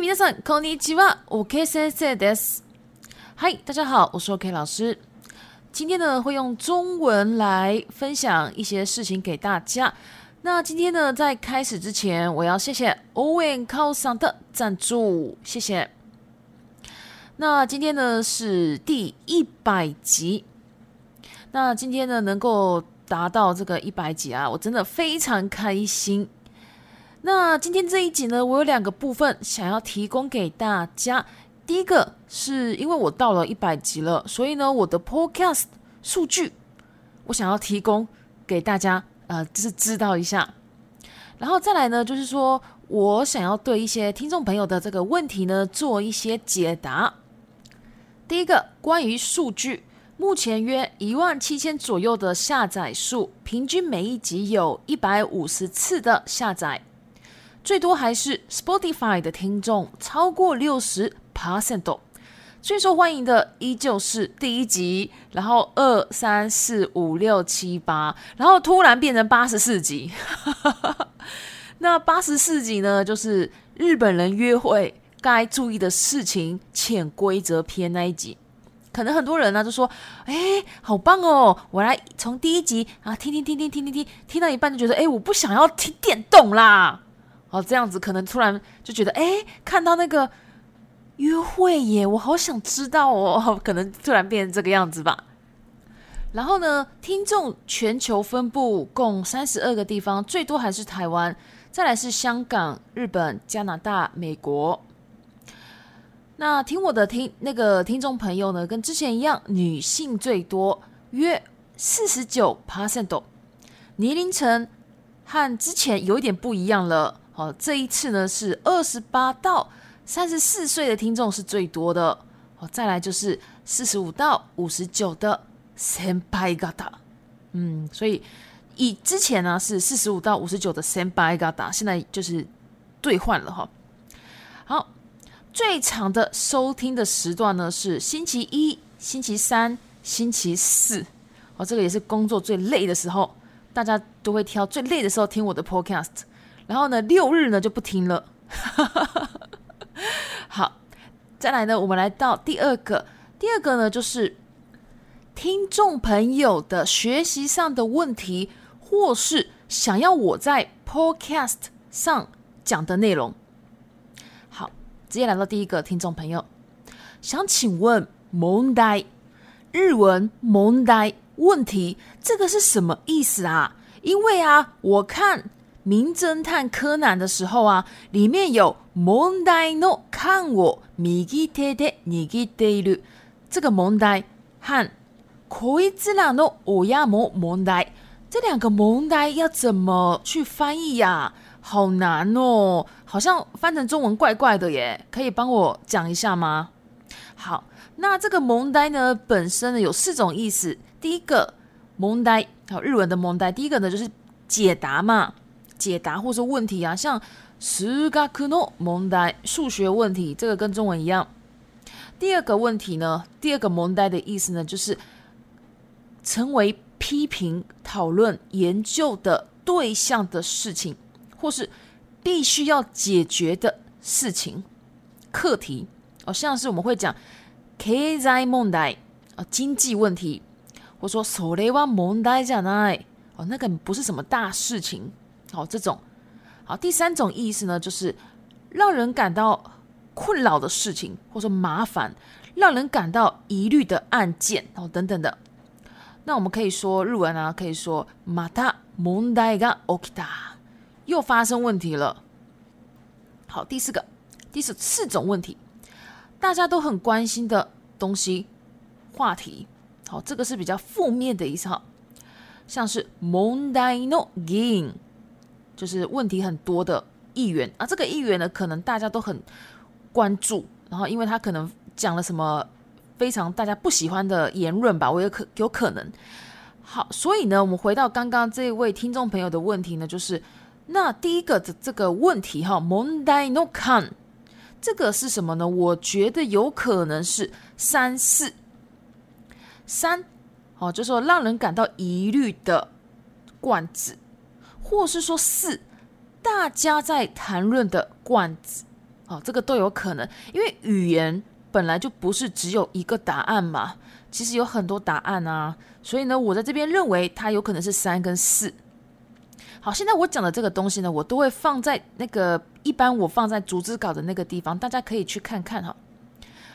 嗨，皆さんこんにちは。OK 先生です。嗨，大家好，我是 OK 老师。今天呢，会用中文来分享一些事情给大家。那今天呢，在开始之前，我要谢谢 Owen 靠上的赞助，谢谢。那今天呢是第一百集。那今天呢，能够达到这个一百集啊，我真的非常开心。 那今天这一集呢，我有两个部分想要提供给大家。第一个是因为我到了一百集了，所以呢，我的 Podcast 数据我想要提供给大家，呃，就是知道一下。然后再来呢，就是说我想要对一些听众朋友的这个问题呢做一些解答。第一个，关于数据，目前约一万七千左右的下载数，平均每一集有一百五十次的下载。最多还是 Spotify 的听众超过六十 percent，最受欢迎的依旧是第一集，然后二三四五六七八，然后突然变成八十四集。那八十四集呢，就是日本人约会该注意的事情潜规则篇那一集。可能很多人呢就说：“哎，好棒哦！我来从第一集啊听听听听听听听，听到一半就觉得，哎，我不想要听电动啦。”哦，这样子可能突然就觉得，哎，看到那个约会耶，我好想知道哦，可能突然变成这个样子吧。然后呢，听众全球分布共三十二个地方，最多还是台湾，再来是香港、日本、加拿大、美国。那听我的听那个听众朋友呢，跟之前一样，女性最多，约四十九 percent，年龄层和之前有一点不一样了。好，这一次呢是二十八到三十四岁的听众是最多的。好，再来就是四十五到五十九的 senpai gata。嗯，所以以之前呢是四十五到五十九的 senpai gata，现在就是兑换了哈。好，最长的收听的时段呢是星期一、星期三、星期四。哦，这个也是工作最累的时候，大家都会挑最累的时候听我的 podcast。然后呢，六日呢就不听了。好，再来呢，我们来到第二个，第二个呢就是听众朋友的学习上的问题，或是想要我在 Podcast 上讲的内容。好，直接来到第一个听众朋友，想请问蒙呆日文蒙呆问题，这个是什么意思啊？因为啊，我看。名侦探柯南的时候啊，里面有蒙呆诺看我米吉特特尼吉德鲁，这个蒙呆和奎兹拉诺欧亚摩蒙呆这两个蒙呆要怎么去翻译呀？好难哦，好像翻成中文怪怪的耶，可以帮我讲一下吗？好，那这个蒙呆呢，本身呢有四种意思。第一个蒙呆，好日文的蒙呆，第一个呢就是解答嘛。解答或是问题啊，像数学の問題，数学问题，这个跟中文一样。第二个问题呢，第二个問題的意思呢，就是成为批评、讨论、研究的对象的事情，或是必须要解决的事情、课题。哦，像是我们会讲経済問題啊，经济问题，或说それは問題じゃない。哦，那个不是什么大事情。 好，这种好，第三种意思呢，就是让人感到困扰的事情，或者说麻烦，让人感到疑虑的案件，哦，等等的。那我们可以说日文啊，可以说また問題が起きた，又发生问题了。好，第四个，第四四种问题，大家都很关心的东西话题。好，这个是比较负面的意思哈，像是問題の議員。 就是问题很多的议员啊，这个议员呢，可能大家都很关注，然后因为他可能讲了什么非常大家不喜欢的言论吧，我也可有可能。好，所以呢，我们回到刚刚这位听众朋友的问题呢，就是那第一个的这个问题哈，Monday no can，这个是什么呢？我觉得有可能是三四三，哦，就是说让人感到疑虑的罐子。或是说四，大家在谈论的罐子哦，这个都有可能，因为语言本来就不是只有一个答案嘛，其实有很多答案啊，所以呢，我在这边认为它有可能是三跟四。好，现在我讲的这个东西呢，我都会放在那个一般我放在逐字稿的那个地方，大家可以去看看哈。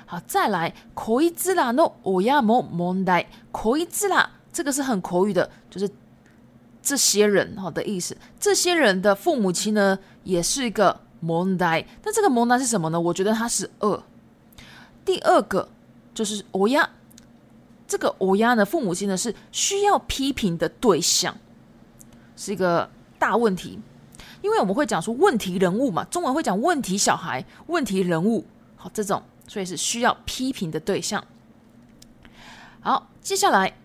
好，再来，口一字啦，no，我要么蒙代，口语字啦，这个是很口语的，就是这些人哈的意思。这些人的父母亲呢，也是一个蒙呆。那这个蒙呆是什么呢？我觉得它是二。第二个就是欧亚，这个欧亚呢，父母亲呢是需要批评的对象，是一个大问题。因为我们会讲说问题人物嘛，中文会讲问题小孩、问题人物，好这种。所以是需要批评的对象。好，接下来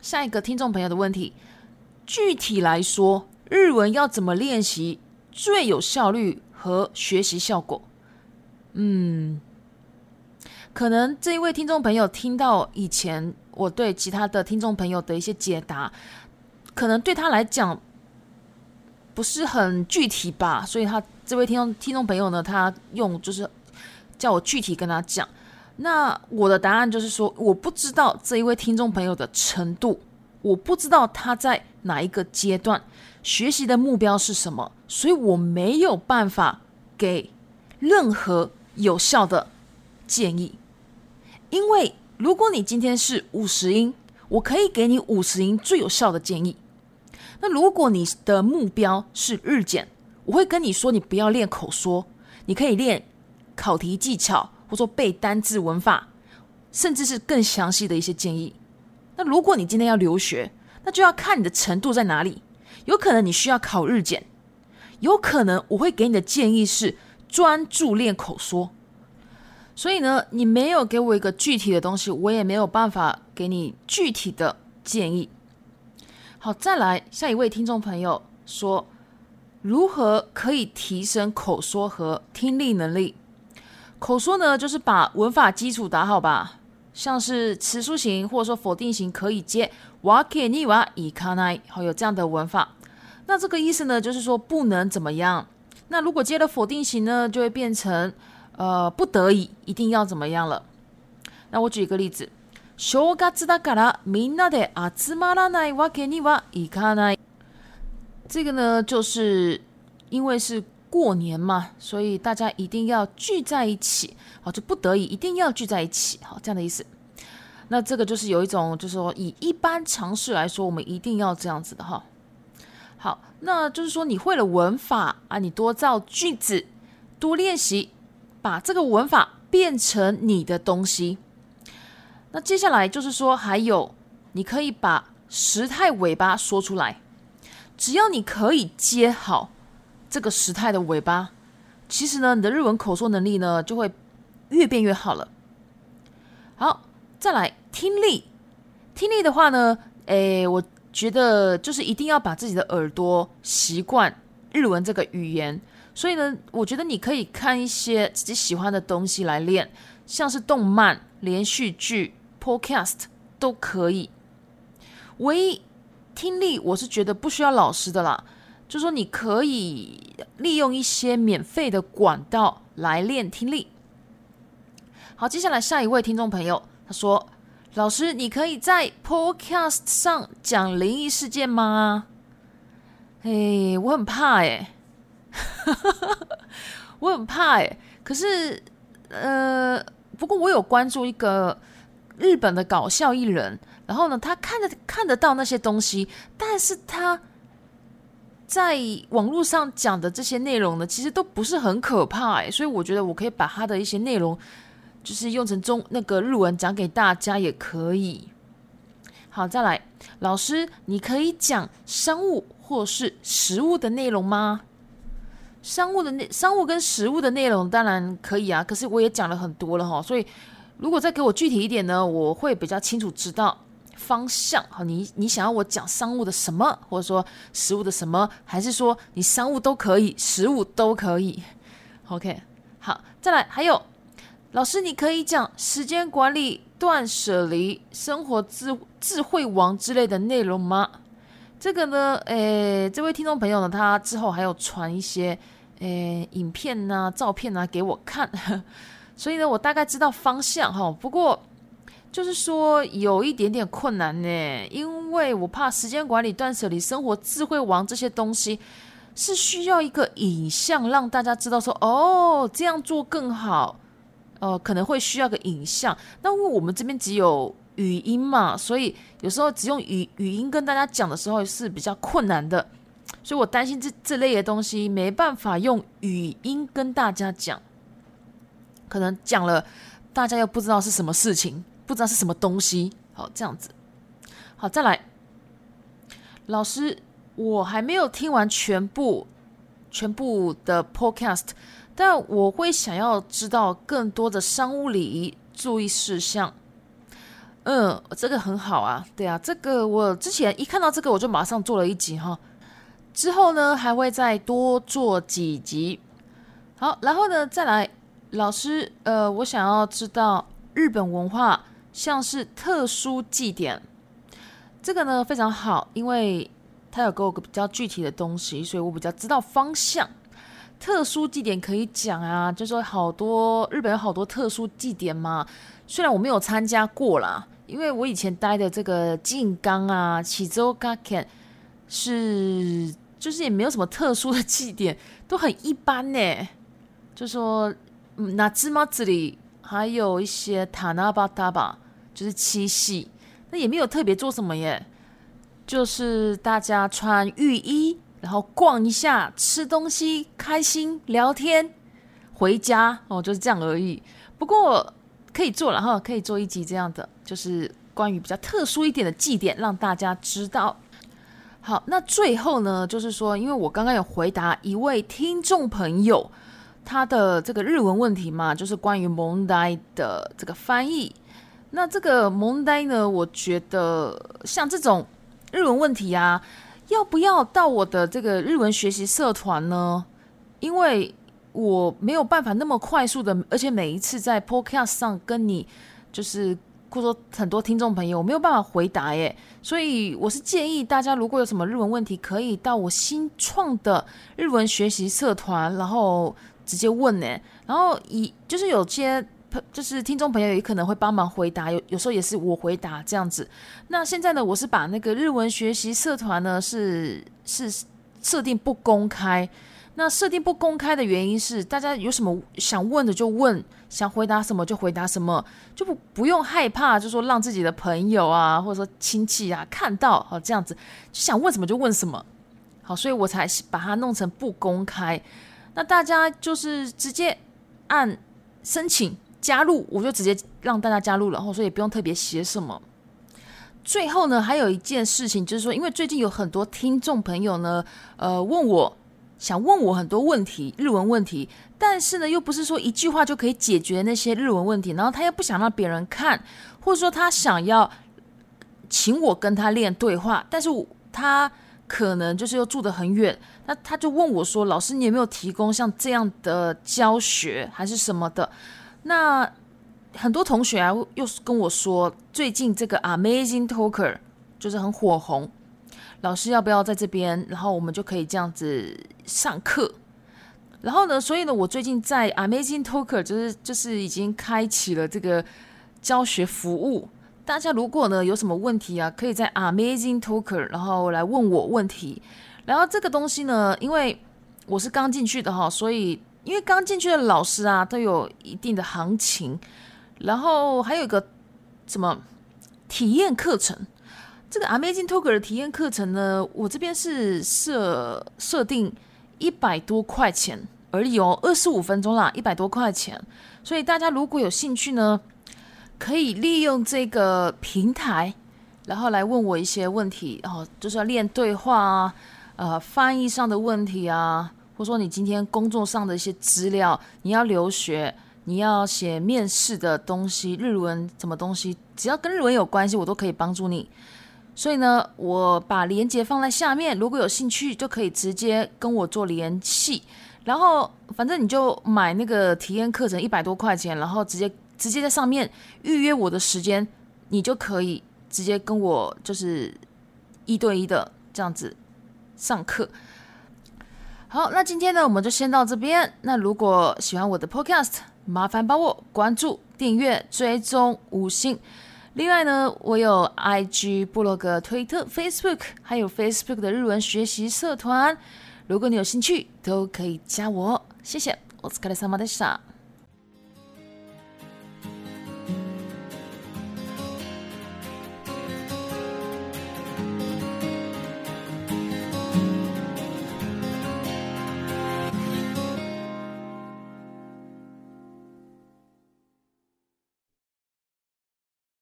下一个听众朋友的问题，具体来说，日文要怎么练习最有效率和学习效果？嗯，可能这一位听众朋友听到以前我对其他的听众朋友的一些解答，可能对他来讲不是很具体吧，所以他这位听众听众朋友呢，他用就是。叫我具体跟他讲，那我的答案就是说，我不知道这一位听众朋友的程度，我不知道他在哪一个阶段，学习的目标是什么，所以我没有办法给任何有效的建议。因为如果你今天是五十音，我可以给你五十音最有效的建议。那如果你的目标是日检，我会跟你说，你不要练口说，你可以练。考题技巧，或者说背单字、文法，甚至是更详细的一些建议。那如果你今天要留学，那就要看你的程度在哪里。有可能你需要考日检，有可能我会给你的建议是专注练口说。所以呢，你没有给我一个具体的东西，我也没有办法给你具体的建议。好，再来下一位听众朋友说，如何可以提升口说和听力能力？口说呢，就是把文法基础打好吧，像是词素型或者说否定型可以接瓦克尼瓦伊卡奈，好有这样的文法。那这个意思呢，就是说不能怎么样。那如果接了否定型呢，就会变成呃不得已一定要怎么样了。那我举一个例子，正月だからみんなで集まらないわけにはいかない。这个呢，就是因为是。 过年嘛，所以大家一定要聚在一起，好，就不得已一定要聚在一起，好，这样的意思。那这个就是有一种，就是说以一般常识来说，我们一定要这样子的哈。好，那就是说你会了文法啊，你多造句子，多练习，把这个文法变成你的东西。那接下来就是说，还有你可以把时态尾巴说出来，只要你可以接好。这个时态的尾巴，其实呢，你的日文口说能力呢就会越变越好了。好，再来听力，听力的话呢，诶，我觉得就是一定要把自己的耳朵习惯日文这个语言。所以呢，我觉得你可以看一些自己喜欢的东西来练，像是动漫、连续剧、podcast 都可以。唯一听力，我是觉得不需要老师的啦。就说你可以利用一些免费的管道来练听力。好，接下来下一位听众朋友他说：“老师，你可以在 Podcast 上讲灵异事件吗？”哎，我很怕哎，我很怕哎。可是呃，不过我有关注一个日本的搞笑艺人，然后呢，他看得看得到那些东西，但是他。在网络上讲的这些内容呢，其实都不是很可怕哎，所以我觉得我可以把他的一些内容，就是用成中那个日文讲给大家也可以。好，再来，老师，你可以讲商务或是实物的内容吗？商务的内商务跟实物的内容当然可以啊，可是我也讲了很多了哈，所以如果再给我具体一点呢，我会比较清楚知道。方向好，你你想要我讲商务的什么，或者说食物的什么，还是说你商务都可以，食物都可以？OK，好，再来，还有老师，你可以讲时间管理、断舍离、生活智智慧王之类的内容吗？这个呢，诶，这位听众朋友呢，他之后还有传一些诶影片呐、照片呐给我看，所以呢，我大概知道方向哈。不过就是说有一点点困难呢，因为我怕时间管理、断舍离、生活智慧王这些东西是需要一个影像让大家知道说哦这样做更好，呃可能会需要个影像。那因为我们这边只有语音嘛，所以有时候只用语语音跟大家讲的时候是比较困难的。所以我担心这这类的东西没办法用语音跟大家讲，可能讲了大家又不知道是什么事情，不知道是什么东西。好，这样子，好，再来，老师，我还没有听完全部全部的 podcast，但我会想要知道更多的商务礼仪注意事项。嗯，这个很好啊，对啊，这个我之前一看到这个我就马上做了一集哈。之后呢，还会再多做几集。好，然后呢，再来，老师，呃，我想要知道日本文化，像是特殊祭典，这个呢非常好，因为他有给我个比较具体的东西，所以我比较知道方向。特殊祭典可以讲啊，就说好多日本有好多特殊祭典嘛，虽然我没有参加过啦，因为我以前待的这个静冈啊、启州 g a k e n 是。就是也没有什么特殊的祭典，都很一般呢。就说那芝麻子里还有一些塔纳巴塔吧，就是七夕，那也没有特别做什么耶。就是大家穿浴衣，然后逛一下，吃东西，开心聊天，回家哦，就是这样而已。不过可以做了哈，可以做一集这样的，就是关于比较特殊一点的祭典，让大家知道。好，那最后呢，就是说，因为我刚刚有回答一位听众朋友他的这个日文问题嘛，就是关于蒙呆的这个翻译。那这个蒙呆呢，我觉得像这种日文问题啊，要不要到我的这个日文学习社团呢？因为我没有办法那么快速的，而且每一次在 Podcast 上跟你就是。或者说很多听众朋友我没有办法回答耶，所以我是建议大家如果有什么日文问题，可以到我新创的日文学习社团，然后直接问呢。然后以就是有些就是听众朋友也可能会帮忙回答，有有时候也是我回答这样子。那现在呢，我是把那个日文学习社团呢是是设定不公开。那设定不公开的原因是，大家有什么想问的就问，想回答什么就回答什么，就不不用害怕，就说让自己的朋友啊，或者说亲戚啊看到，好这样子，就想问什么就问什么，好，所以我才把它弄成不公开。那大家就是直接按申请加入，我就直接让大家加入了，然后所以不用特别写什么。最后呢，还有一件事情就是说，因为最近有很多听众朋友呢，呃，问我。想问我很多问题，日文问题，但是呢，又不是说一句话就可以解决那些日文问题。然后他又不想让别人看，或者说他想要请我跟他练对话，但是他可能就是又住得很远，那他就问我说：“老师，你有没有提供像这样的教学还是什么的？”那很多同学啊，又是跟我说，最近这个 Amazing Talker 就是很火红。老师要不要在这边？然后我们就可以这样子上课。然后呢，所以呢，我最近在 Amazing Talker 就是就是已经开启了这个教学服务。大家如果呢有什么问题啊，可以在 Amazing Talker 然后来问我问题。然后这个东西呢，因为我是刚进去的哈，所以因为刚进去的老师啊都有一定的行情。然后还有一个什么体验课程。这个 Amazing Talker 的体验课程呢，我这边是设设定一百多块钱而已哦，二十五分钟啦，一百多块钱。所以大家如果有兴趣呢，可以利用这个平台，然后来问我一些问题，然后就是要练对话啊，呃，翻译上的问题啊，或者说你今天工作上的一些资料，你要留学，你要写面试的东西，日文什么东西，只要跟日文有关系，我都可以帮助你。所以呢，我把链接放在下面，如果有兴趣就可以直接跟我做联系。然后反正你就买那个体验课程一百多块钱，然后直接直接在上面预约我的时间，你就可以直接跟我就是一对一的这样子上课。好，那今天呢，我们就先到这边。那如果喜欢我的 Podcast，麻烦帮我关注、订阅、追踪、五星。另外呢，我有 IG、部落格、推特、Facebook，还有 Facebook 的日文学习社团。如果你有兴趣，都可以加我。谢谢，我是卡利萨玛德莎。